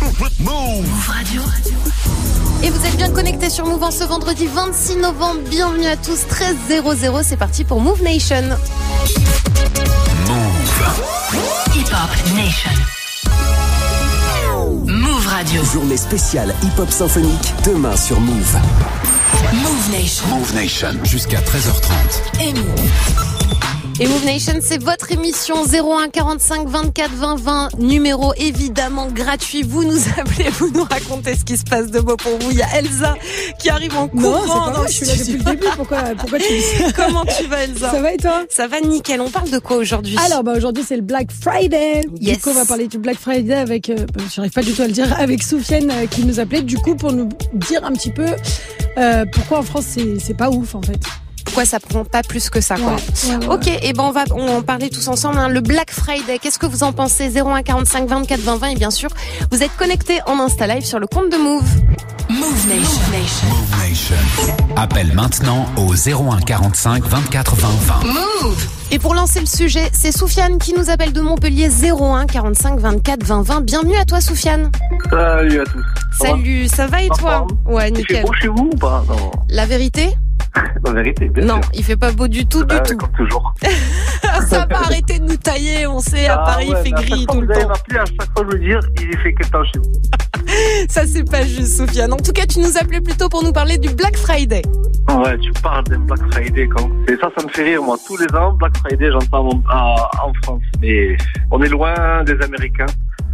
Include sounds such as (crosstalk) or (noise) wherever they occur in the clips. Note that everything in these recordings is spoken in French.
Move Radio. Et vous êtes bien connectés sur Move en ce vendredi 26 novembre. Bienvenue à tous, 13 00. C'est parti pour Move Nation. Move. Hip Hop Nation. Move Radio. Journée spéciale hip-hop symphonique demain sur Move. Move Nation. Move Nation. Jusqu'à 13h30. Et Move. Et Move Nation, c'est votre émission 01 45 24 20 20, numéro évidemment gratuit. Vous nous (laughs) appelez, vous nous racontez ce qui se passe de beau pour vous. Il y a Elsa qui arrive en Non, courant. c'est pas vrai, je suis là depuis le début. Pourquoi, pourquoi tu dis ça? Comment tu vas Elsa? Ça va et toi? Ça va nickel. On parle de quoi aujourd'hui? Alors, bah, aujourd'hui, c'est le Black Friday. Yes. Du coup, on va parler du Black Friday avec, euh, bah, j'arrive pas du tout à le dire, (laughs) avec Soufiane euh, qui nous appelait, du coup, pour nous dire un petit peu euh, pourquoi en France, c'est pas ouf, en fait. Pourquoi ça prend pas plus que ça quoi Ouais, ouais, ouais. Ok, et ben on va on en parler tous ensemble. hein. Le Black Friday, qu'est-ce que vous en pensez? 01 45 24 20 20 et bien sûr, vous êtes connectés en Insta Live sur le compte de Move. Move Nation. Move Nation. Appelle maintenant au 01 45 24 20 20. Move. Et pour lancer le sujet, c'est Soufiane qui nous appelle de Montpellier 01 45 24 20 20. Bienvenue à toi Soufiane. Salut à tous. Ça va? Salut, ça va et toi? Ouais, nickel. beau chez vous ou pas? Non, La vérité? (laughs) la vérité, bien Non, sûr. il fait pas beau du tout, du Ah, tout. Comme toujours. (laughs) Ça va arrêter de nous tailler, on sait, à Ah Paris ouais, il fait gris tout que le Vous temps. m'appeler à chaque fois je veux dire, il fait quel temps chez vous (laughs) Ça c'est pas juste Soufiane. En tout cas, tu nous appelais plutôt pour nous parler du Black Friday. Ouais, tu parles de Black Friday quand Et ça, ça me fait rire, moi. Tous les ans, Black Friday, j'entends en, en France. Mais on est loin des Américains.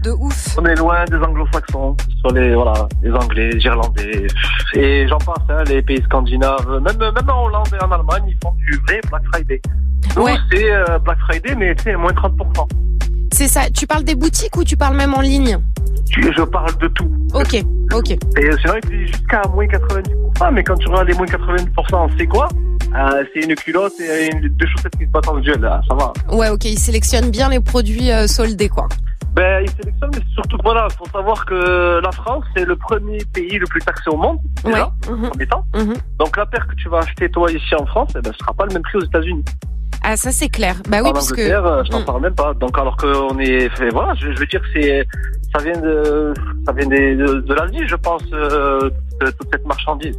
De ouf. On est loin des anglo-saxons. Sur les, voilà, les Anglais, les Irlandais. Et j'en passe, hein, les pays scandinaves. Même, même en Hollande et en Allemagne, ils font du vrai Black Friday. Nous, Ouais. c'est euh, Black Friday, mais c'est moins 30%. C'est ça. Tu parles des boutiques ou tu parles même en ligne? Je parle de tout. Ok, ok. Et c'est vrai que jusqu'à moins 90%, mais quand tu regardes les moins 90%, c'est quoi? Euh, C'est une culotte et une, deux chaussettes qui se battent en duel, là, ça va. Ouais, ok. Ils sélectionnent bien les produits euh, soldés, quoi. Ben, ils sélectionnent, mais surtout, voilà, faut savoir que la France, c'est le premier pays le plus taxé au monde, déjà, Ouais. mhm, en temps. mhm. Donc la paire que tu vas acheter, toi, ici en France, eh ben, ce sera pas le même prix aux États-Unis. Ah, ça c'est clair. Bah oui, en parce que. Euh, je t'en Mm. parle même pas. Donc alors qu'on est, fait, voilà, je, je veux dire, c'est, ça vient de, ça vient de, de l'Asie, je pense, euh, de- toute cette marchandise.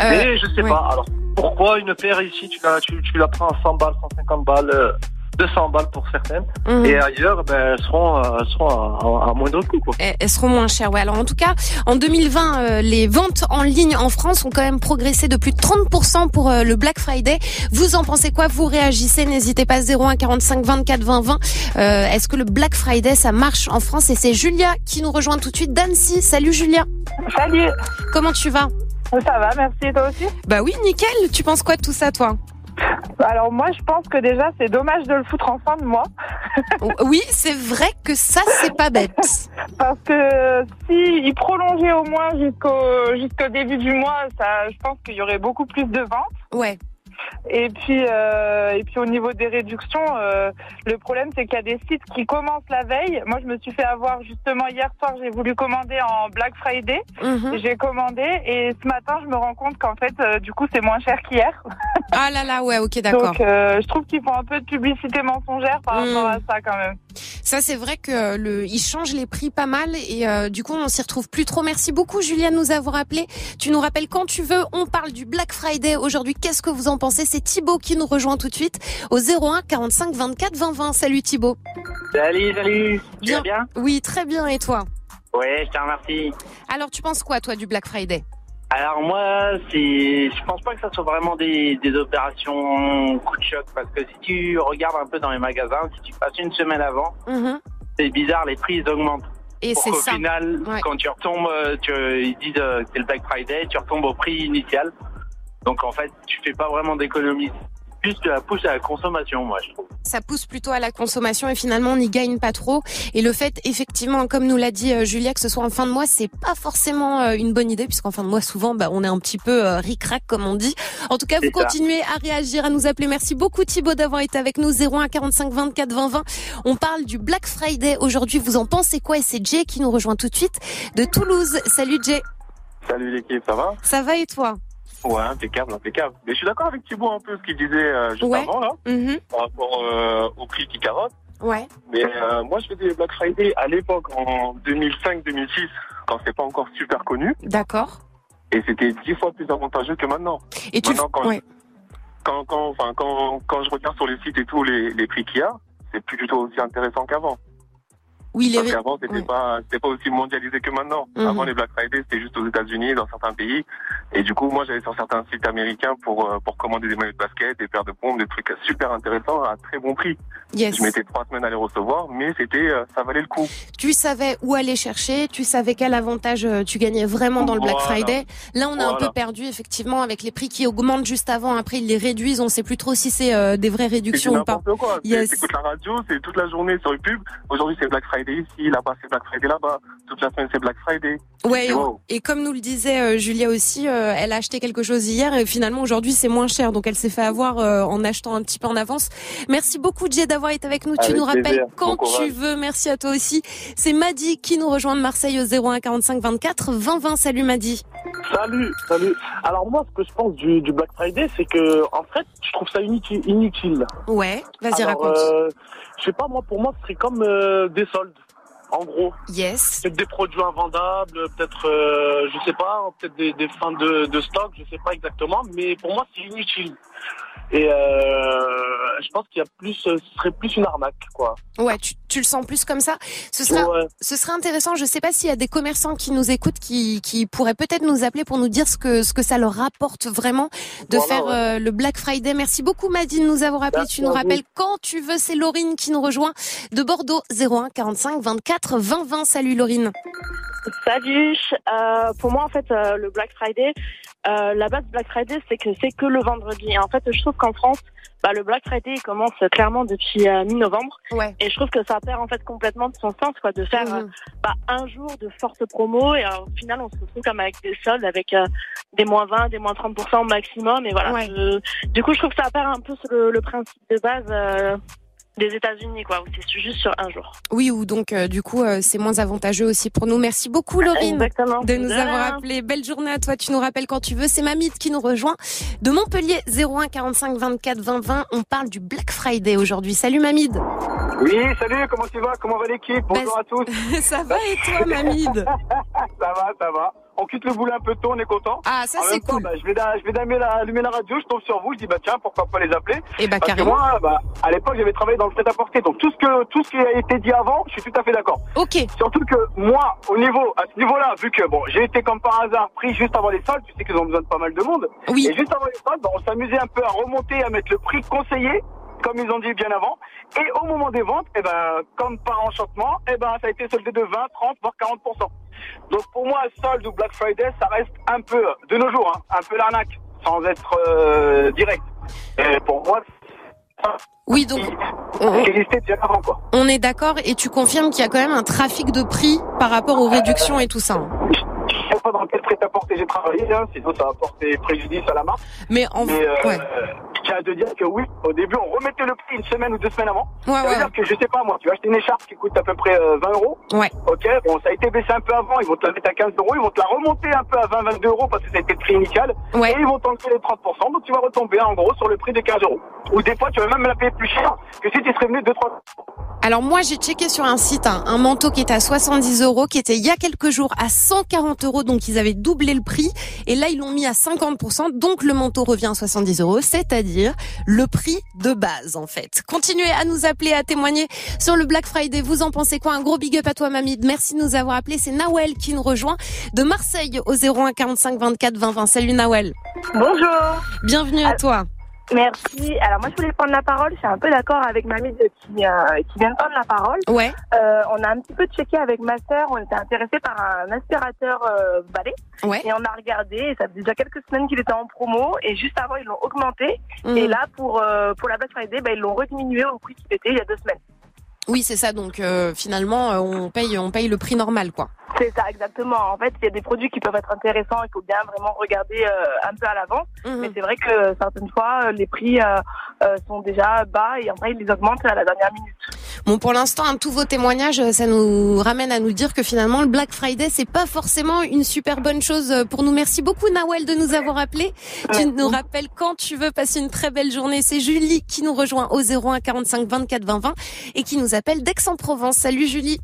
Euh, Mais je sais ouais. pas. Alors, pourquoi une paire ici, tu la, tu, tu la prends à 100 balles, 150 balles, euh, 200 balles pour certaines, mhm. et ailleurs, ben, elles seront, euh, elles seront à, à- à moindre coût, quoi. Elles elles seront moins chères. Ouais. Alors en tout cas, en 2020, euh, les ventes en ligne en France ont quand même progressé de plus de 30% pour euh, le Black Friday. Vous en pensez quoi? Vous réagissez? N'hésitez pas 01 45 24 20 20. Euh, Est-ce que le Black Friday ça marche en France? Et c'est Julia qui nous rejoint tout de suite d'Annecy. Salut Julia. Salut, Comment tu vas? Ça va, merci et toi aussi? Bah oui, nickel. Tu penses quoi de tout ça, toi? Alors moi je pense que déjà c'est dommage de le foutre en fin de mois (laughs) Oui, c'est vrai que ça c'est pas bête. (laughs) parce que si il prolongeait au moins jusqu'au jusqu'au début du mois, ça je pense qu'il y aurait beaucoup plus de ventes. Ouais. Et puis euh, et puis au niveau des réductions, euh, le problème c'est qu'il y a des sites qui commencent la veille. Moi je me suis fait avoir justement hier soir, j'ai voulu commander en Black Friday. Mhm. J'ai commandé et ce matin je me rends compte qu'en fait euh, du coup c'est moins cher qu'hier. Ah là là, ouais, ok, (laughs) d'accord. Donc euh, je trouve qu'ils font un peu de publicité mensongère par Mm. rapport à ça quand même. Ça, c'est vrai que le, ils changent les prix pas mal et euh, du coup, on s'y retrouve plus trop. Merci beaucoup, Julia, de nous avoir appelé. Tu nous rappelles quand tu veux. On parle du Black Friday aujourd'hui. Qu'est-ce que vous en pensez? C'est Thibaut qui nous rejoint tout de suite au 01 45 24 20 20. Salut Thibaut. Salut, salut. Tu Bien. vas bien? Oui, très bien. Et toi? Ouais, je te remercie. Alors, tu penses quoi, toi, du Black Friday? Alors moi, c'est, je pense pas que ça soit vraiment des, des opérations coup de choc parce que si tu regardes un peu dans les magasins, si tu passes une semaine avant, Mhm. c'est bizarre, les prix ils augmentent. Et Pour c'est qu'au ça. final, Ouais. quand tu retombes, euh, tu, ils disent euh, que c'est le Black Friday, tu retombes au prix initial. Donc en fait, tu fais pas vraiment d'économie. Plus tu la pousses à la consommation, moi je trouve. ça pousse plutôt à la consommation et finalement on n'y gagne pas trop. Et le fait, effectivement, comme nous l'a dit euh, Julia, que ce soit en fin de mois, c'est pas forcément euh, une bonne idée puisqu'en fin de mois souvent, bah, on est un petit peu euh, ric-rac comme on dit. En tout cas, vous ça. continuez à réagir, à nous appeler. Merci beaucoup Thibaut d'avoir été avec nous. 01 45 24 20 20. On parle du Black Friday aujourd'hui. Vous en pensez quoi? Et c'est Jay qui nous rejoint tout de suite de Toulouse. Salut Jay. Salut l'équipe, ça va? Ça va et toi? Ouais, impeccable, impeccable. Mais je suis d'accord avec Thibaut un peu ce qu'il disait euh, juste Ouais. avant là, Mhm. par rapport euh, au prix qui carotte. Ouais. Mais euh, moi, je faisais les Black Friday à l'époque, en 2005-2006, quand c'était pas encore super connu. D'accord. Et c'était dix fois plus avantageux que maintenant. Et tu quand, ouais. quand, quand, enfin, quand, quand je regarde sur les sites et tout les, les prix qu'il y a, c'est plus du tout aussi intéressant qu'avant. Oui, les Parce qu'avant, c'était ouais. pas, c'était pas aussi mondialisé que maintenant. Mhm. Avant, les Black Friday, c'était juste aux États-Unis, dans certains pays. Et du coup, moi, j'allais sur certains sites américains pour, euh, pour commander des maillots de basket, des paires de pompes, des trucs super intéressants à très bon prix. Yes. Je mettais trois semaines à les recevoir, mais c'était, euh, ça valait le coup. Tu savais où aller chercher, tu savais quel avantage euh, tu gagnais vraiment dans le Black Voilà. Friday. Là, on a un peu perdu effectivement avec les prix qui augmentent juste avant. Après, ils les réduisent. On sait plus trop si c'est euh, des vraies C'est réductions ou pas. n'importe quoi. C'est- Yes. T'écoutes la radio, c'est toute la journée sur le pub. Aujourd'hui, c'est Black Friday ici, là-bas, c'est Black Friday là-bas. Toute la semaine, c'est Black Friday. Ouais. Et, Wow. et comme nous le disait euh, Julia aussi, euh, elle a acheté quelque chose hier et finalement aujourd'hui c'est moins cher. Donc elle s'est fait avoir euh, en achetant un petit peu en avance. Merci beaucoup Jay d'avoir été avec nous. tu nous rappelles plaisir. quand Bon tu veux. Merci à toi aussi. C'est Madi qui nous rejoint de Marseille au 01 45 24 20 20. Salut Madi. Salut, salut. Alors moi, ce que je pense du, du Black Friday, c'est que en fait, je trouve ça inutile. inutile. Ouais. Vas-y raconte. Je sais pas, moi, pour moi, ce serait comme euh, des soldes. En gros, Yes. peut-être des produits invendables, peut-être, euh, je sais pas, peut-être des, des fins de, de stock, je sais pas exactement, mais pour moi, c'est inutile. Et euh, je pense qu'il y a plus, ce serait plus une arnaque, quoi. Ouais, tu, tu le sens plus comme ça. Ce serait, Ouais. ce serait intéressant. Je sais pas s'il y a des commerçants qui nous écoutent, qui, qui pourraient peut-être nous appeler pour nous dire ce que, ce que ça leur rapporte vraiment de Voilà, faire ouais. euh, le Black Friday. Merci beaucoup, Maddy, de nous avoir appelé. Merci tu nous vous. rappelles quand tu veux. C'est Laurine qui nous rejoint de Bordeaux, 01 45 24 20 20. Salut, Laurine. Salut. Euh, pour moi, en fait, euh, le Black Friday, euh, la base Black Friday, c'est que c'est que le vendredi. Et en fait, je trouve qu'en France, bah, le Black Friday il commence clairement depuis euh, mi-novembre. Ouais. Et je trouve que ça perd en fait complètement de son sens, quoi, de faire euh, Mhm. bah, un jour de forte promo. Et euh, au final, on se retrouve comme avec des soldes, avec euh, des moins 20, des moins 30% au maximum. Et voilà. Ouais. Je- du coup, je trouve que ça perd un peu le, le principe de base. Des États-Unis, quoi, où c'est juste sur un jour. Oui, ou donc, euh, du coup, euh, c'est moins avantageux aussi pour nous. Merci beaucoup, Laurine. Exactement. de nous De avoir appelé. Belle journée à toi, tu nous rappelles quand tu veux. C'est Mamite qui nous rejoint de Montpellier 01 45 24 20 20. On parle du Black Friday aujourd'hui. Salut Mamide. Oui, salut, comment tu vas? Comment va l'équipe? Bonjour Bah, à tous. (laughs) Ça va et toi Mamide (laughs) ça va, ça va. On quitte le boulot un peu tôt, on est content. Ah, ça c'est temps, cool. bah, je vais, je vais allumer la, allumer la radio, je tombe sur vous, je dis bah tiens, pourquoi pas les appeler Et bah Parce que moi, bah, à l'époque, j'avais travaillé dans le prêt-à-porter, donc tout ce que tout ce qui a été dit avant, je suis tout à fait d'accord. Ok. Surtout que moi, au niveau, à ce niveau-là, vu que bon, j'ai été comme par hasard pris juste avant les soldes, tu sais qu'ils ont besoin de pas mal de monde. Oui. Et juste avant les soldes, bah, on s'amusait un peu à remonter, à mettre le prix conseillé, comme ils ont dit bien avant. Et au moment des ventes, eh ben, comme par enchantement, eh ben, ça a été soldé de 20, 30, voire 40%. Donc pour moi, solde ou Black Friday, ça reste un peu, de nos jours, hein, un peu l'arnaque, sans être euh, direct. Et pour moi, Oui, donc on, on est d'accord et tu confirmes qu'il y a quand même un trafic de prix par rapport aux réductions et tout ça. hein. Je sais pas dans quel prêt-à-porter j'ai travaillé, hein, sinon ça va porter préjudice à la marque. Mais en Mais euh, ouais. Tiens à te dire que oui, au début, on remettait le prix une semaine ou deux semaines avant. Ouais, ça veut ouais. dire que je sais pas, moi, tu vas acheter une écharpe qui coûte à peu près euh, 20 euros. Ouais. Ok, bon, ça a été baissé un peu avant, ils vont te la mettre à 15 euros, ils vont te la remonter un peu à 20, 22 euros parce que ça a été le prix initial. Ouais. Et ils vont t'enlever les 30%, donc tu vas retomber en gros sur le prix de 15 euros. Ou des fois, tu vas même la payer plus cher que si tu serais venu 2-3 Alors moi j'ai checké sur un site hein, un manteau qui était à 70 euros, qui était il y a quelques jours à 140 euros, donc ils avaient doublé le prix et là ils l'ont mis à 50%, donc le manteau revient à 70 euros, c'est-à-dire le prix de base en fait. Continuez à nous appeler, à témoigner sur le Black Friday. Vous en pensez quoi? Un gros big up à toi Mamide. Merci de nous avoir appelé. C'est Nawel qui nous rejoint de Marseille au 01 45 24 20 20. Salut Nawel. Bonjour. Bienvenue à toi. Merci. Alors moi je voulais prendre la parole. Je suis un peu d'accord avec Mamie de- qui, euh, qui vient de prendre la parole. Ouais. Euh, on a un petit peu checké avec ma sœur. On était intéressé par un aspirateur euh, balai. Ouais. Et on a regardé. Et ça fait déjà quelques semaines qu'il était en promo. Et juste avant ils l'ont augmenté. Mhm. Et là pour euh, pour la Black Friday, bah, ils l'ont rediminué au prix qu'il était il y a deux semaines. Oui, c'est ça. Donc euh, finalement, euh, on paye, on paye le prix normal, quoi. C'est ça, exactement. En fait, il y a des produits qui peuvent être intéressants, il faut bien vraiment regarder euh, un peu à l'avance. Mhm. Mais c'est vrai que certaines fois, euh, les prix euh, euh, sont déjà bas et après, ils les augmentent à la dernière minute. Bon, pour l'instant, hein, tous vos témoignages, euh, ça nous ramène à nous dire que finalement, le Black Friday, c'est pas forcément une super bonne chose euh, pour nous. Merci beaucoup, Nawel, de nous avoir appelés. Tu nous rappelles quand tu veux passer une très belle journée. C'est Julie qui nous rejoint au 01 45 24 20 20 et qui nous appelle d'Aix-en-Provence. Salut, Julie.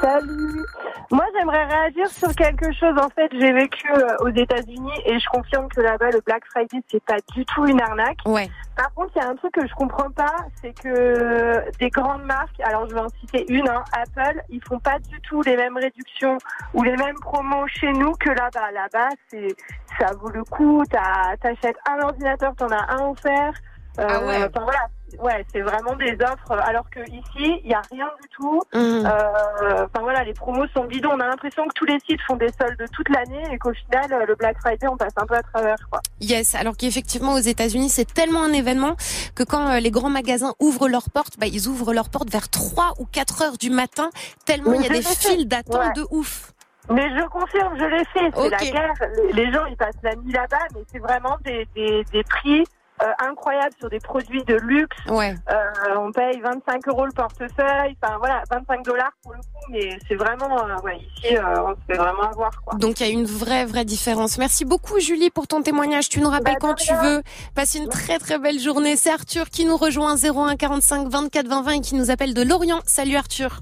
Salut. Moi, j'aimerais réagir sur quelque chose. En fait, j'ai vécu euh, aux États-Unis et je confirme que là-bas, le Black Friday, c'est pas du tout une arnaque. Ouais. Par contre, il y a un truc que je comprends pas, c'est que des grandes marques, alors je vais en citer une, hein, Apple, ils font pas du tout les mêmes réductions ou les mêmes promos chez nous que là-bas. Là-bas, c'est ça vaut le coup. T'as- T'achètes un ordinateur, t'en as un offert. Euh, Ah ouais. Enfin voilà, ouais, c'est vraiment des offres. Alors que ici, il y a rien du tout. Mhm. Euh, Enfin voilà, les promos sont bidons. On a l'impression que tous les sites font des soldes toute l'année et qu'au final, euh, le Black Friday, on passe un peu à travers. Quoi. Yes, alors qu'effectivement aux États-Unis c'est tellement un événement que quand euh, les grands magasins ouvrent leurs portes, bah, ils ouvrent leurs portes vers 3 ou 4 heures du matin, tellement il y a des (laughs) files d'attente Ouais. de ouf. Mais je confirme, je l'ai fait. C'est la guerre. Les gens, ils passent la nuit là-bas, mais c'est vraiment des, des, des prix euh, incroyables sur des produits de luxe. Ouais. Euh, on paye 25 euros le portefeuille. Enfin voilà, 25 dollars pour le coup, mais c'est vraiment, euh, ouais, ici, euh, on se fait vraiment avoir. Quoi. Donc il y a une vraie vraie différence. Merci beaucoup Julie pour ton témoignage. Tu nous rappelles Bah, de quand tu veux. Passe une très très belle journée. C'est Arthur qui nous rejoint 01 45 24 20 20 et qui nous appelle de Lorient. Salut Arthur.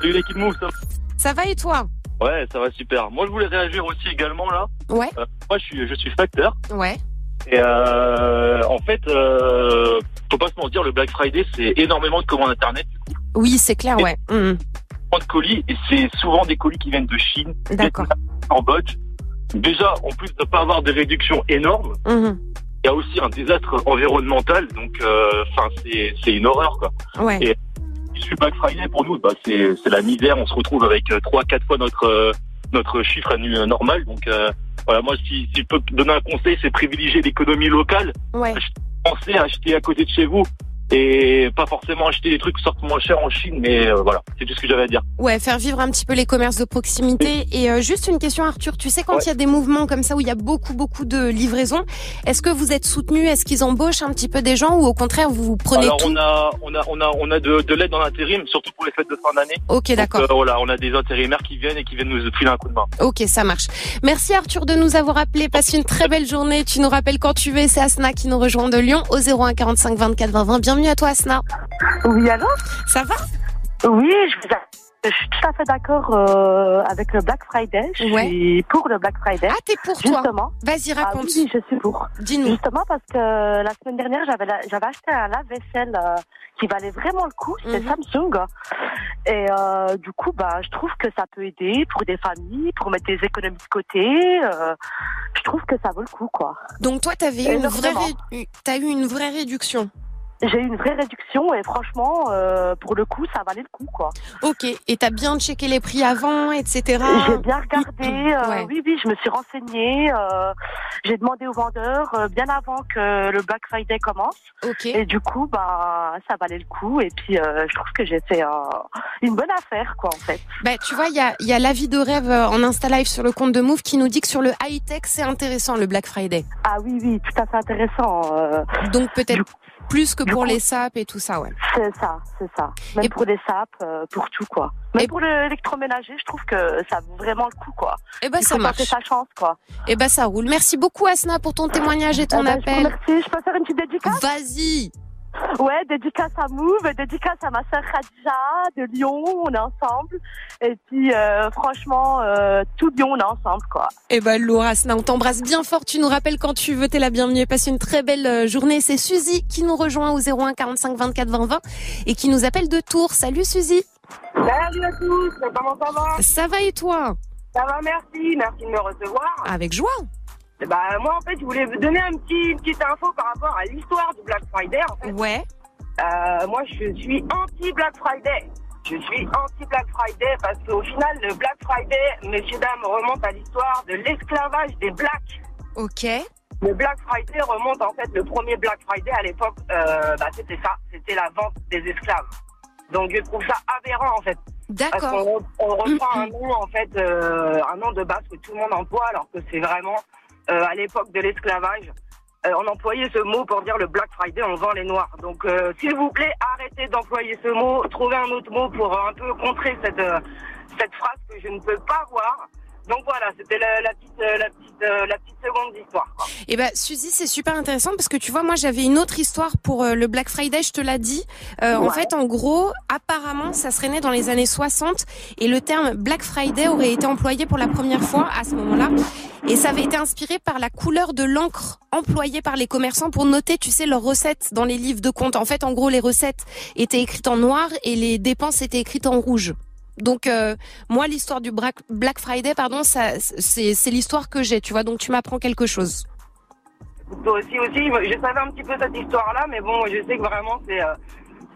Salut l'équipe Move, ça va Ça va et toi? Ouais, ça va super. Moi, je voulais réagir aussi également là. Ouais. Euh, moi, je suis, je suis facteur. Ouais. Et euh, en fait, euh, faut pas se mentir, le Black Friday, c'est énormément de commandes internet, Oui, c'est clair, ouais. Mhm. de colis, et c'est souvent des colis qui viennent de Chine, D'accord. en Cambodge. Déjà, en plus de pas avoir des réductions énormes, Mhm. il y a aussi un désastre environnemental, donc euh, enfin c'est c'est une horreur quoi. Ouais. Et je suis Black Friday pour nous, bah c'est la misère. On se retrouve avec euh, trois quatre fois notre euh, notre chiffre annuel euh, normal. Donc euh, voilà, moi si, si je peux donner un conseil, c'est privilégier l'économie locale. Ouais. Pensez à acheter à côté de chez vous et pas forcément acheter des trucs qui sortent moins cher en Chine. Mais euh, voilà, c'est tout ce que j'avais à dire. Ouais, faire vivre un petit peu les commerces de proximité. Et euh, juste une question, Arthur. Tu sais, quand il y a des mouvements comme ça où il y a beaucoup, beaucoup de livraisons, est-ce que vous êtes soutenu Est-ce qu'ils embauchent un petit peu des gens ou au contraire vous vous prenez Alors tout? on a on a on a on a de, de l'aide dans l'intérim, surtout pour les fêtes de fin d'année. Ok, d'accord. euh, voilà, on a des intérimaires qui viennent et qui viennent nous filer un coup de main. Ok, ça marche. Merci Arthur de nous avoir appelé. Passe une très belle journée. Tu nous rappelles quand tu veux. C'est Asna qui nous rejoint de Lyon au 01 45 24 20 20. Bienvenue à toi, Asna. Oui, alors Ça va? Oui, je, vous a- je suis tout à fait d'accord euh, avec le Black Friday. Je suis pour le Black Friday. Ah, t'es pour toi Justement. Vas-y, Ah raconte. oui, je suis pour. Dis-nous. Justement parce que la semaine dernière, j'avais la- j'avais acheté un lave-vaisselle euh, qui valait vraiment le coup. C'était Mhm. Samsung. Et euh, du coup, bah, je trouve que ça peut aider pour des familles, pour mettre des économies de côté. euh, je trouve que ça vaut le coup, quoi. Donc toi, t'avais une vraie, Énormément. ré- t'as eu une vraie réduction. J'ai eu une vraie réduction et franchement, euh, pour le coup, ça valait le coup, quoi. Ok. Et t'as bien checké les prix avant, etc. J'ai bien regardé, euh, Ouais. oui, oui, je me suis renseignée, euh, j'ai demandé aux vendeurs bien avant que le Black Friday commence. Ok. Et du coup, bah, ça valait le coup. Et puis, je trouve que j'ai fait une bonne affaire, quoi, en fait. Bah, tu vois, il y a, y a l'avis de rêve en Insta Live sur le compte de Move qui nous dit que sur le high-tech, c'est intéressant le Black Friday. Ah oui, oui, tout à fait intéressant. Donc peut-être plus que pour les sapes et tout ça, ouais. c'est ça, c'est ça. Même pour les sapes, euh, pour tout, quoi. Même pour l'électroménager, je trouve que ça vaut vraiment le coup, quoi. Eh ben, ça marche. sa chance, quoi. Eh ben, ça roule. Merci beaucoup, Asna, pour ton témoignage et ton Eh ben, appel. remercie. Je peux faire une petite dédicace? Vas-y. Ouais, dédicace à Move, dédicace à ma sœur Khadija de Lyon, on est ensemble. Et puis, euh, franchement, euh, tout Lyon, on est ensemble, quoi. Eh ben, Laura, on t'embrasse bien fort. Tu nous rappelles quand tu veux. T'es la bienvenue. Passe une très belle euh, journée. C'est Suzy qui nous rejoint au 01 45 24 20 20 et qui nous appelle de Tours. Salut, Suzy. Salut à tous, comment ça va? Ça va et toi? Ça va, merci, merci de me recevoir. Avec joie. Bah moi en fait je voulais vous donner un petit, une petite info par rapport à l'histoire du Black Friday en fait. Ouais. Euh, moi je suis anti Black Friday. Je suis anti Black Friday parce qu'au final le Black Friday, messieurs dames, remonte à l'histoire de l'esclavage des blacks. Ok. Le Black Friday remonte en fait le premier Black Friday à l'époque, euh, bah, c'était ça, c'était la vente des esclaves. Donc je trouve ça aberrant en fait. D'accord. Parce qu'on on reprend un nom, en fait, euh, un nom de base que tout le monde emploie, alors que c'est vraiment à l'époque de l'esclavage. euh, on employait ce mot pour dire le Black Friday, on vend les noirs. Donc, euh, s'il vous plaît, arrêtez d'employer ce mot, trouvez un autre mot pour euh, un peu contrer cette, euh, cette phrase que je ne peux pas voir. Donc voilà, c'était la, la petite, euh, la, petite, euh, la petite seconde d'histoire. Eh ben, Suzy, c'est super intéressant parce que tu vois, moi, j'avais une autre histoire pour euh, le Black Friday, je te l'ai dit. Euh, En fait, en gros, apparemment, ça serait né dans les années 60 et le terme Black Friday aurait été employé pour la première fois à ce moment-là. Et ça avait été inspiré par la couleur de l'encre employée par les commerçants pour noter, tu sais, leurs recettes dans les livres de compte. En fait, en gros, les recettes étaient écrites en noir et les dépenses étaient écrites en rouge. Donc euh, moi l'histoire du Black Friday pardon ça c'est c'est l'histoire que j'ai tu vois donc tu m'apprends quelque chose. Toi aussi, aussi, je savais un petit peu cette histoire-là, mais bon, je sais que vraiment, c'est euh,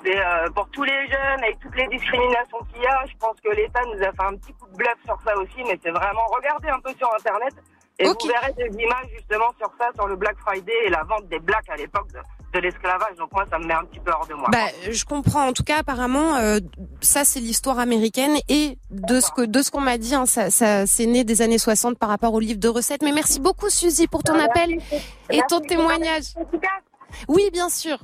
c'est euh, pour tous les jeunes, avec toutes les discriminations qu'il y a, je pense que l'État nous a fait un petit coup de bluff sur ça aussi, mais c'est vraiment, regardez un peu sur Internet, et vous verrez des images justement sur ça, sur le Black Friday et la vente des blacks à l'époque de, de l'esclavage, donc moi, ça me met un petit peu hors de moi. Bah, je comprends. En tout cas, apparemment, euh, ça c'est l'histoire américaine et de ce que de ce qu'on m'a dit, hein, ça, ça c'est né des années 60 par rapport au livre de recettes. Mais merci beaucoup, Suzy, pour ton appel et ton témoignage. Oui, bien sûr.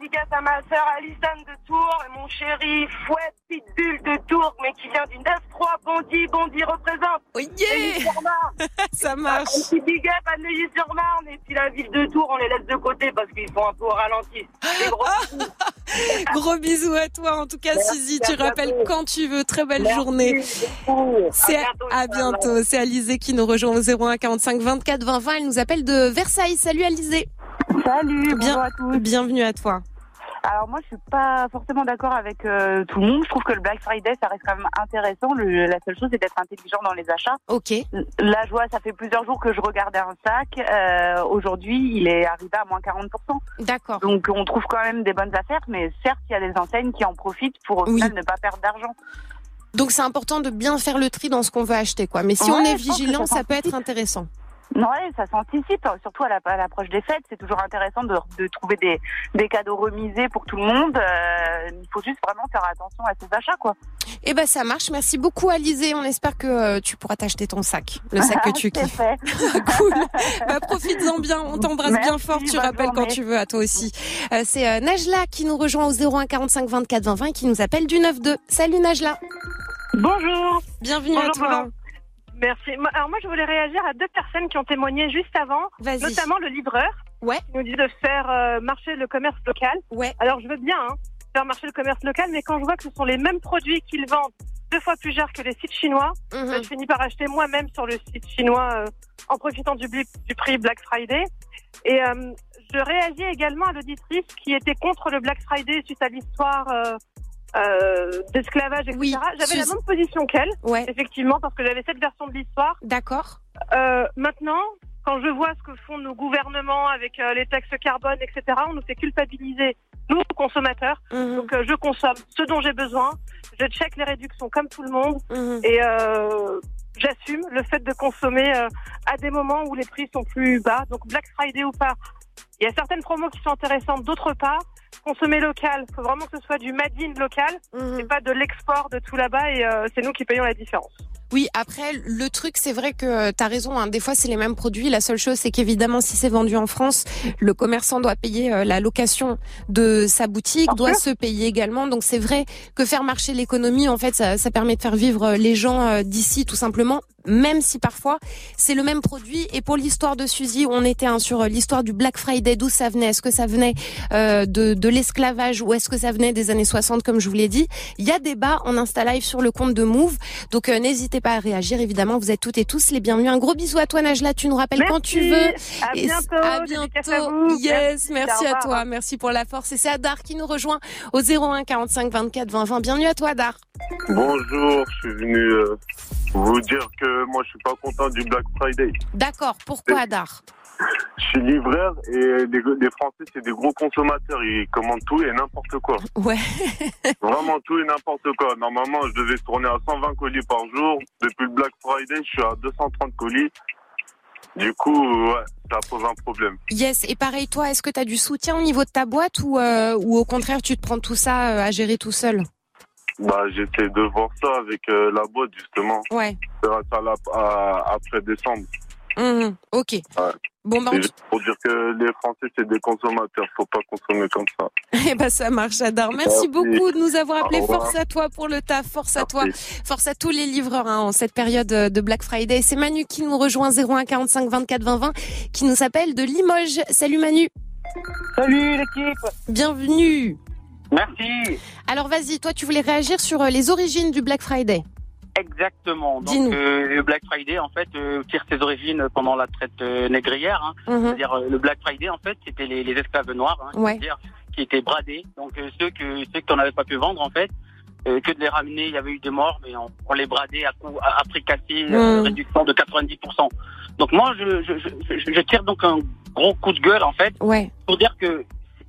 Dédicace à ma sœur Alison de Tours et mon chéri Fouette Pitbull de Tours, mais qui vient du 9-3 Bondy, Bondy représente. Oui, (laughs) Ça marche. Un petit big up à Neuilly-sur-Marne et puis la ville de Tours, on les laisse de côté parce qu'ils sont un peu au ralenti. Gros bisous. (laughs) Gros bisous à toi. En tout cas, Merci, Suzy, tu rappelles bientôt. quand tu veux. Très belle Merci journée. À C'est bientôt, à Inch'Allah. bientôt. C'est Alizé qui nous rejoint au 01 45 24 20 20. Elle nous appelle de Versailles. Salut Alizé. Salut, Bien, bonjour à tous. Bienvenue à toi. Alors moi, je suis pas forcément d'accord avec euh, tout le monde. Je trouve que le Black Friday, ça reste quand même intéressant. Le- la seule chose, c'est d'être intelligent dans les achats. Ok. Là, je vois, ça fait plusieurs jours que je regardais un sac. Euh, Aujourd'hui, il est arrivé à moins 40%. D'accord. Donc, on trouve quand même des bonnes affaires, mais certes, il y a des enseignes qui en profitent pour au final ne pas perdre d'argent. Donc c'est important de bien faire le tri dans ce qu'on veut acheter, quoi. Mais si Ouais, on est vigilant, ça ça peut être intéressant. Ouais, ça s'anticipe, surtout à la- à l'approche des fêtes. C'est toujours intéressant de, de trouver des, des cadeaux remisés pour tout le monde. Euh, il faut juste vraiment faire attention à ses achats, quoi. Eh ben ça marche. Merci beaucoup Alizé. On espère que euh, tu pourras t'acheter ton sac, le sac que (laughs) tu C'est kiffes. fait. (laughs) cool. Bah profites-en bien. On (laughs) t'embrasse bien fort. Tu rappelles quand tu veux à toi aussi. Euh, C'est euh, Najla qui nous rejoint au 01 45 24 20 20 et qui nous appelle du 92. Salut Najla. Bonjour. Bienvenue à toi. bonjour. Merci. Alors moi, je voulais réagir à deux personnes qui ont témoigné juste avant, notamment le livreur, ouais. qui nous dit de faire euh, marcher le commerce local. Ouais. Alors je veux bien hein, faire marcher le commerce local, mais quand je vois que ce sont les mêmes produits qu'ils vendent deux fois plus cher que les sites chinois, Mhm. je finis par acheter moi-même sur le site chinois euh, en profitant du, prix Black Friday. Et euh, je réagis également à l'auditrice qui était contre le Black Friday suite à l'histoire euh, d'esclavage, etc. J'avais la même position qu'elle, Ouais. effectivement, parce que j'avais cette version de l'histoire. D'accord. Euh, maintenant, quand je vois ce que font nos gouvernements avec euh, les taxes carbone, etc., on nous fait culpabiliser, nous, consommateurs. Mhm. Donc, euh, je consomme ce dont j'ai besoin, je check les réductions comme tout le monde, Mhm. et euh, j'assume le fait de consommer à des moments où les prix sont plus bas. Donc, Black Friday ou pas, il y a certaines promos qui sont intéressantes, d'autres pas. Consommer local, faut vraiment que ce soit du made in local, Mhm. et pas de l'export de tout là-bas, et euh, c'est nous qui payons la différence. Oui, après, le truc, c'est vrai que tu as raison. hein, des fois, c'est les mêmes produits. La seule chose, c'est qu'évidemment, si c'est vendu en France, le commerçant doit payer euh, la location de sa boutique, doit se payer également. Donc, c'est vrai que faire marcher l'économie, en fait, ça, ça permet de faire vivre euh, les gens euh, d'ici, tout simplement. Même si parfois c'est le même produit. Et pour l'histoire de Suzy, on était hein, sur euh, l'histoire du Black Friday, d'où ça venait? Est-ce que ça venait euh, de, de l'esclavage ou est-ce que ça venait des années 60, comme je vous l'ai dit? Il y a débat en Insta Live sur le compte de Move. Donc euh, n'hésitez pas à réagir. Évidemment, vous êtes toutes et tous les bienvenus. Un gros bisou à toi, Najla. Tu nous rappelles quand tu veux. À Et bientôt. À bientôt. à vous. Yes, Merci. à toi. Merci pour la force. Et c'est Adar qui nous rejoint au 01 45 24 20 20. Bienvenue à toi, Adar. Bonjour, je suis venu euh, vous dire que moi je suis pas content du Black Friday. D'accord. Pourquoi, Adar? Je suis livreur et les, les Français c'est des gros consommateurs, ils commandent tout et n'importe quoi. Ouais. (laughs) Vraiment tout et n'importe quoi. Normalement je devais tourner à 120 colis par jour. Depuis le Black Friday je suis à 230 colis. Du coup, ouais, ça pose un problème. Yes. Et pareil, toi, est-ce que tu as du soutien au niveau de ta boîte ou, euh, ou au contraire, tu te prends tout ça euh, à gérer tout seul? Bah, j'essaie de voir ça avec euh, la boîte, justement. Ouais. Faire ça là, à- après décembre. Mhm, Ok. Ouais. Bon, bah, C'est on- juste pour dire que les Français, c'est des consommateurs. Faut pas consommer comme ça. (laughs) Eh ben ça marche, j'adore. Merci Merci. beaucoup de nous avoir appelé. Force à toi pour le taf, force à toi, force à tous les livreurs hein, en cette période euh, de Black Friday. C'est Manu qui nous rejoint 01 45 24 20 20 qui nous appelle de Limoges. Salut Manu. Salut l'équipe. Bienvenue. Merci. Alors vas-y, toi tu voulais réagir sur euh, les origines du Black Friday. Exactement. Donc euh, le Black Friday en fait euh, tire ses origines pendant la traite euh, négrière. hein. Mhm. C'est-à-dire euh, le Black Friday en fait c'était les, les esclaves noirs, hein, Ouais. c'est-à-dire qui étaient bradés. Donc euh, ceux que ceux qu'on n'avait pas pu vendre en fait. euh, que de les ramener, il y avait eu des morts, mais on, on les bradait à, coup, à, à prix cassé, euh, Mhm. réduction de 90%. Donc moi, je, je, je, je- je tire donc un gros coup de gueule en fait Ouais. pour dire que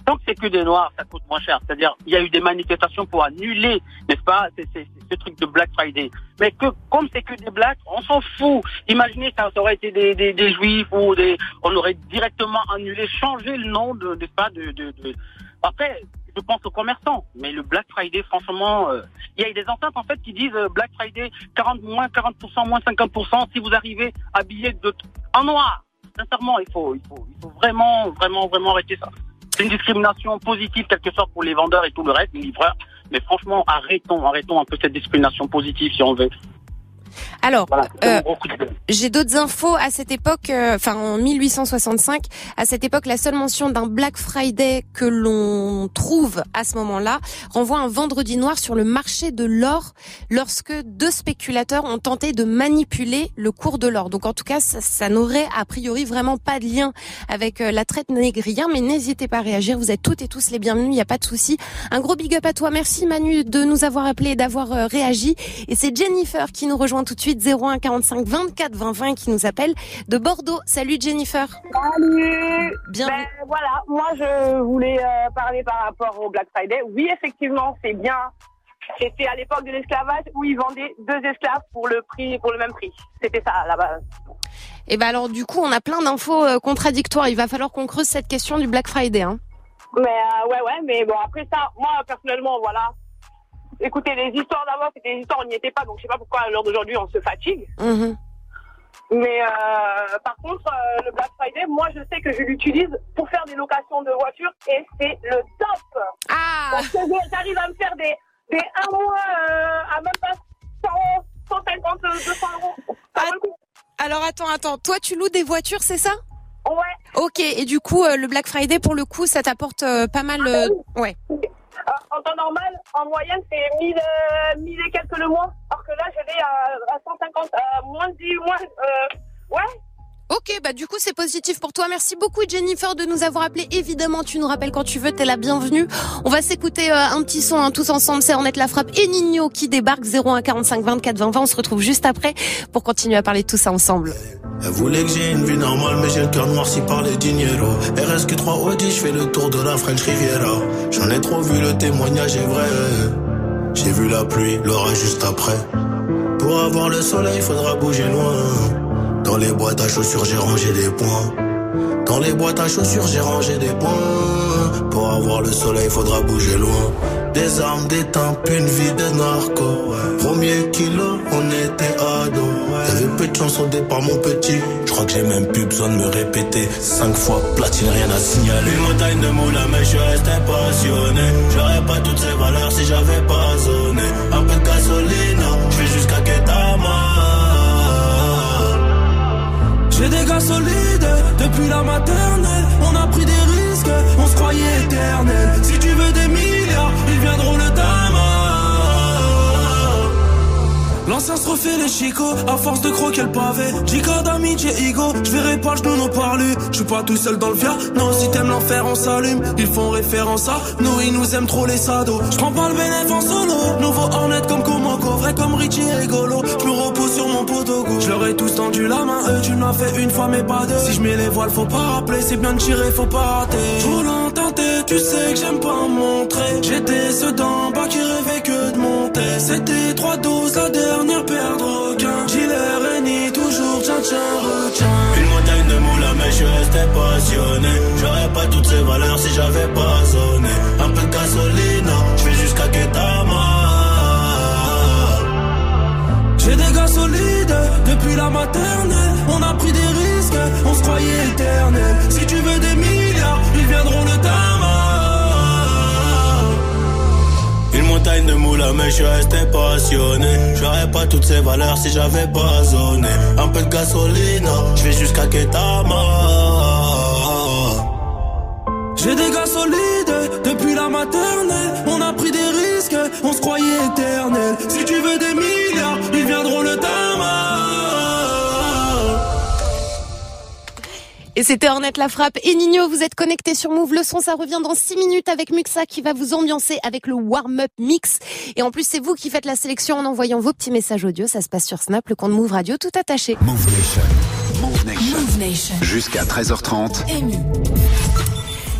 tant que c'est que des noirs, ça coûte moins cher. C'est-à-dire, il y a eu des manifestations pour annuler, n'est-ce pas, c'est ce truc de Black Friday. Mais que comme c'est que des blacks, on s'en fout. Imaginez, ça, ça aurait été des, des, des juifs ou des, on aurait directement annulé, changé le nom de, n'est-ce pas, de, de, de- Après, je pense aux commerçants, mais le Black Friday, franchement, euh, il y a des enceintes en fait qui disent euh, Black Friday 40 moins 40%, moins 50% si vous arrivez habillé de en noir. Sincèrement, il faut, il faut, il faut vraiment, vraiment, vraiment arrêter ça. C'est une discrimination positive quelque sorte pour les vendeurs et tout le reste, les livreurs. Mais franchement, arrêtons, arrêtons un peu cette discrimination positive si on veut. Alors, Voilà, euh. J'ai d'autres infos à cette époque, euh, enfin en 1865, à cette époque, la seule mention d'un Black Friday que l'on trouve à ce moment-là renvoie un vendredi noir sur le marché de l'or lorsque deux spéculateurs ont tenté de manipuler le cours de l'or. Donc en tout cas, ça, ça n'aurait a priori vraiment pas de lien avec euh, la traite négrière, mais n'hésitez pas à réagir, vous êtes toutes et tous les bienvenus, il n'y a pas de souci. Un gros big up à toi, merci Manu de nous avoir appelé et d'avoir euh, réagi. Et c'est Jennifer qui nous rejoint tout de suite, 01 45 24 20 20 qui nous appelle de Bordeaux. Salut Jennifer. Salut Bien. Ben, voilà, moi je voulais euh, parler par rapport au Black Friday. Oui, effectivement, c'est bien. C'était à l'époque de l'esclavage où ils vendaient deux esclaves pour le prix, pour le même prix. C'était ça là-bas. Et ben alors du coup, on a plein d'infos euh, contradictoires. Il va falloir qu'on creuse cette question du Black Friday. Hein. Mais euh, ouais, ouais, mais bon, après ça, moi personnellement, voilà. Écoutez, les histoires d'avant, c'était des histoires, on n'y était pas, donc je sais pas pourquoi à l'heure d'aujourd'hui on se fatigue. Mhm. Mais euh, par contre, euh, le Black Friday, moi je sais que je l'utilise pour faire des locations de voitures et c'est le top. Ah Parce que j'arrive à me faire des, des un mois euh, à même pas 100, 150, 200 euros. Ça. Alors attends, attends. Toi, tu loues des voitures, c'est ça? Ouais. Ok. Et du coup, euh, le Black Friday, pour le coup, ça t'apporte pas mal. euh, Ouais. Euh, en temps normal, en moyenne, c'est 1000, euh, 1000 et quelques le mois. Alors que là, je vais à, à 150, à moins de 10, moins. Euh, ouais. Ok, bah du coup c'est positif pour toi. Merci beaucoup Jennifer de nous avoir appelé. Évidemment, tu nous rappelles quand tu veux, t'es la bienvenue. On va s'écouter euh, un petit son hein, tous ensemble. C'est Ornette La Frappe et Nino qui débarque 01 45 24 20 20. On se retrouve juste après pour continuer à parler de tout ça ensemble. Elle voulait que j'ai une vie normale, mais j'ai le cœur noirci par les dinero. RSQ3 Audi, je fais le tour de la French Riviera. J'en ai trop vu, le témoignage est vrai. J'ai vu la pluie, l'orage juste après. Pour avoir le soleil, faudra bouger loin. Dans les boîtes à chaussures, j'ai rangé des points. Dans les boîtes à chaussures, j'ai rangé des points. Pour avoir le soleil, faudra bouger loin. Des armes, des tempes, une vie de narco. Premier kilo, on était ados. T'avais peu de chance au départ, mon petit. Je crois que j'ai même plus besoin de me répéter. Cinq fois platine, rien à signaler. Une montagne de moulin, mais je restais passionné. J'aurais pas toutes ces valeurs si j'avais pas zoné. Un peu de gasoline, je J'ai des gars solides depuis la maternelle. On a pris des risques, on se croyait éternel. Si tu veux des milliards, ils viendront le dama. L'ancien se refait les chicots à force de croquer le pavé. Jica d'amitié ego, je verrai pas le nous parler. Je suis pas tout seul dans le via, non, si t'aimes l'enfer, on s'allume. Ils font référence à nous, ils nous aiment trop les sados. Je prends pas le bénéfice en solo, nouveau Hornet comme Komoko, vrai comme Richie et Golo. Je me repose sur mon poteau gauche. Je leur ai tous tendu la main, eux, tu l'as fait une fois, mais pas deux. Si je mets les voiles, faut pas rappeler, c'est bien de tirer, faut pas rater. Trop tu sais que j'aime pas montrer. J'étais ceux d'en bas qui rêvaient que de monter. C'était trois doses, la dernière J'aurais pas toutes ces valeurs si j'avais pas sonné Un peu de gasolina, je vais jusqu'à Ketama J'ai des gars solides depuis la maternelle On a pris des risques, on se croyait éternel Si tu veux des milliards, ils viendront le tamas une montagne de moule mais je suis resté passionné. J'aurais pas toutes ces valeurs si j'avais pas zoné. Un peu de gasoline, je vais jusqu'à Ketama. On a pris des risques, on se croyait éternel. Si tu veux des milliards, ils viendront le. Et c'était Ornette la frappe. Et Nino, vous êtes connecté sur Move. Le son, ça revient dans 6 minutes avec Muxa qui va vous ambiancer avec le warm-up mix. Et en plus, c'est vous qui faites la sélection en envoyant vos petits messages audio. Ça se passe sur Snap, le compte Move Radio, tout attaché. Move Nation. Move Nation. Move Nation. Jusqu'à 13h30. Amy.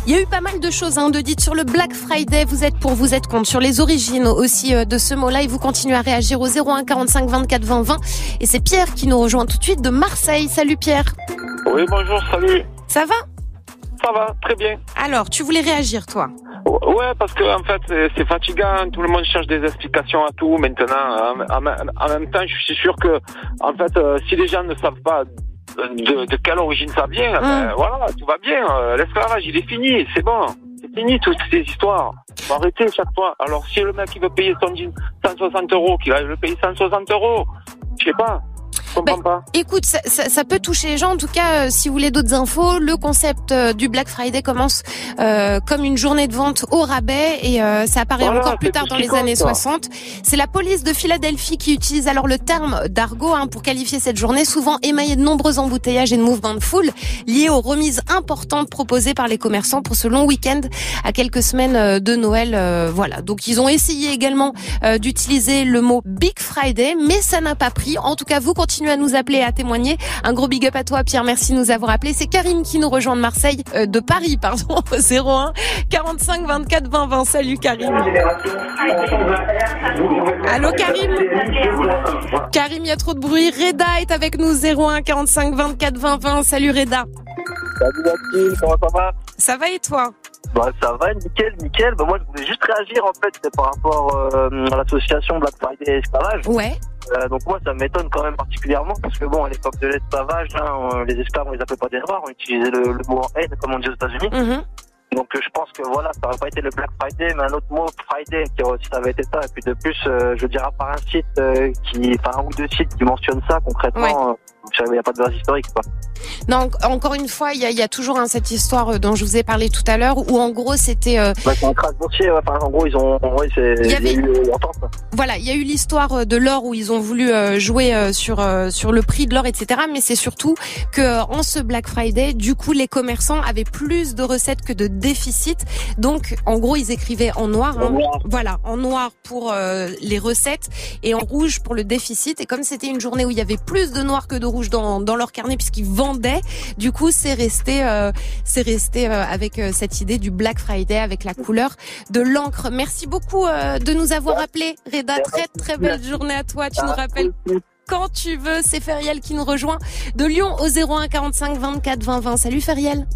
Il y a eu pas mal de choses hein, de dites sur le Black Friday. Vous êtes pour, vous êtes contre. Sur les origines aussi euh, de ce mot-là. Et vous continuez à réagir au 01 45 24 20 20. Et c'est Pierre qui nous rejoint tout de suite de Marseille. Salut Pierre. Oui, bonjour, salut. Ça va? Ça va, très bien. Alors, tu voulais réagir toi? Ouais, parce que en fait, c'est- fatigant. Tout le monde cherche des explications à tout maintenant. En, en- en même temps, je suis sûr que, en fait, euh, si les gens ne savent pas de, de quelle origine ça vient, ben, voilà, tout va bien. Euh, L'esclavage, il est fini, c'est bon. C'est fini toutes ces histoires. Faut arrêter chaque fois. Alors, si le mec il veut payer son jean 160 euros, qu'il aille le payer 160 euros, je sais pas. Je comprends pas. Écoute, ça, ça- ça peut toucher les gens. En tout cas, euh, si vous voulez d'autres infos, le concept euh, du Black Friday commence euh, comme une journée de vente au rabais et euh, ça apparaît Voilà, encore plus tard dans les compte, années ça. 60. C'est la police de Philadelphie qui utilise alors le terme d'argot hein, pour qualifier cette journée, souvent émaillée de nombreux embouteillages et de mouvements de foule liés aux remises importantes proposées par les commerçants pour ce long week-end à quelques semaines de Noël. euh, voilà. Donc ils ont essayé également euh, d'utiliser le mot Big Friday, mais ça n'a pas pris. En tout cas, vous continuez à nous appeler, à témoigner. Un gros big up à toi, Pierre. Merci de nous avoir appelés. C'est Karim qui nous rejoint de Marseille, euh, de Paris, pardon, (laughs) au 01 45 24 20 20. Salut Karim. Allô Karim Karim, il y a trop de bruit. Reda est avec nous 01 45 24 20 20. Salut Reda. Salut comment ça va? Ça va et toi? Bah ça va, nickel, nickel. Bah moi je voulais juste réagir en fait par rapport euh, à l'association Black Friday et Esclavage. Ouais. Euh, donc moi ça m'étonne quand même particulièrement parce que bon à l'époque de l'esclavage, hein, les esclaves on les appelait pas des noirs, on utilisait le, le mot en haine comme on dit aux États-Unis. Mhm. Donc euh, je pense que voilà, ça aurait pas été le Black Friday, mais un autre mot Friday qui aurait aussi ça avait été ça. Et puis de plus, euh, je dirais à part un site euh, qui, enfin un ou deux sites qui mentionnent ça concrètement, euh, il n'y a pas de base historique quoi. Non, en- encore une fois, il y a, il y a toujours hein, cette histoire euh, dont je vous ai parlé tout à l'heure, où en gros c'était, euh, Ouais, c'est un crash boursier, ouais. enfin en gros ils ont, ouais, Il y a avait- eu euh, voilà, il y a eu l'histoire euh, de l'or où ils ont voulu euh, jouer sur sur le prix de l'or, etc. Mais c'est surtout que en ce Black Friday, du coup, les commerçants avaient plus de recettes que de déficit. Donc, en gros, ils écrivaient en noir, hein, voilà, en noir pour euh, les recettes et en rouge pour le déficit. Et comme c'était une journée où il y avait plus de noir que de rouge dans dans leur carnet puisqu'ils vendaient, du coup, c'est resté euh, c'est resté euh, avec euh, cette idée du Black Friday avec la couleur de l'encre. Merci beaucoup de nous avoir appelé Reda. Très très belle journée à toi. Tu nous rappelles quand tu veux. C'est Feriel qui nous rejoint de Lyon au 01 45 24 20 20. Salut Feriel.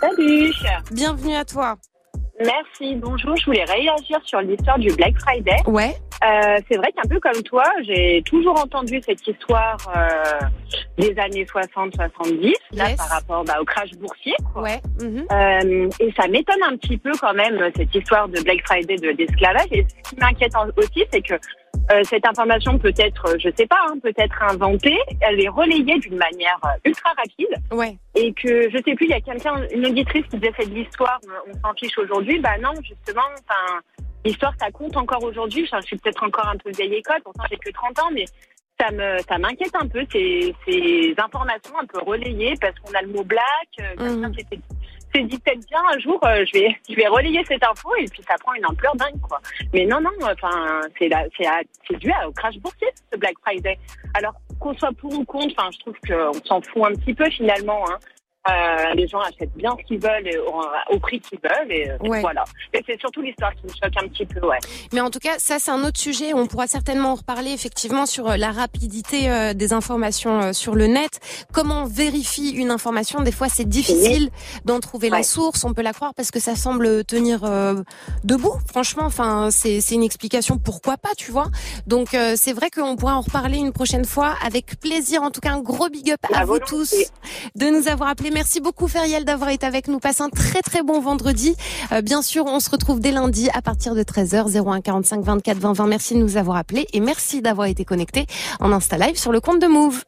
Salut. Bienvenue à toi. Merci, bonjour. Je voulais réagir sur l'histoire du Black Friday. Ouais. Euh, c'est vrai qu'un peu comme toi, j'ai toujours entendu cette histoire euh, des années 60-70, là, par rapport bah, au crash boursier. Quoi. Ouais. mhm. Euh, et ça m'étonne un petit peu quand même, cette histoire de Black Friday de- d'esclavage. Et ce qui m'inquiète aussi, c'est que euh, cette information peut être, euh, je sais pas, hein, peut être inventée, elle est relayée d'une manière euh, ultra rapide. Ouais. Et que, je sais plus, il y a quelqu'un, une auditrice qui disait c'est de l'histoire, on s'en fiche aujourd'hui. Bah non, justement, enfin, l'histoire, ça compte encore aujourd'hui. Enfin, je suis peut-être encore un peu vieille école, pourtant j'ai que 30 ans, mais ça me, ça m'inquiète un peu ces, ces informations un peu relayées parce qu'on a le mot black, euh, s'était s'est dit peut-être bien un jour euh, je vais (laughs) je vais relayer cette info et puis ça prend une ampleur dingue quoi. Mais non non enfin c'est c'est c'est dû au crash boursier ce Black Friday. Alors qu'on soit pour ou contre, enfin je trouve qu'on s'en fout un petit peu finalement hein. Euh, les gens achètent bien ce qu'ils veulent et au, au prix qu'ils veulent et, euh, voilà. Et c'est surtout l'histoire qui me choque un petit peu, ouais. Mais en tout cas, ça c'est un autre sujet. On pourra certainement en reparler effectivement sur euh, la rapidité euh, des informations euh, sur le net. Comment on vérifie une information? Des fois, c'est difficile d'en trouver la source. On peut la croire parce que ça semble tenir debout. Franchement, enfin, c'est une explication. Pourquoi pas, tu vois Donc c'est vrai qu'on pourra en reparler une prochaine fois avec plaisir. En tout cas, un gros big up à vous tous de nous avoir appelés. Merci beaucoup Feriel d'avoir été avec nous. Passe un très très bon vendredi. Euh, bien sûr, on se retrouve dès lundi à partir de 13h 01 45 24 20 20. Merci de nous avoir appelés et merci d'avoir été connectés en Insta Live sur le compte de Move.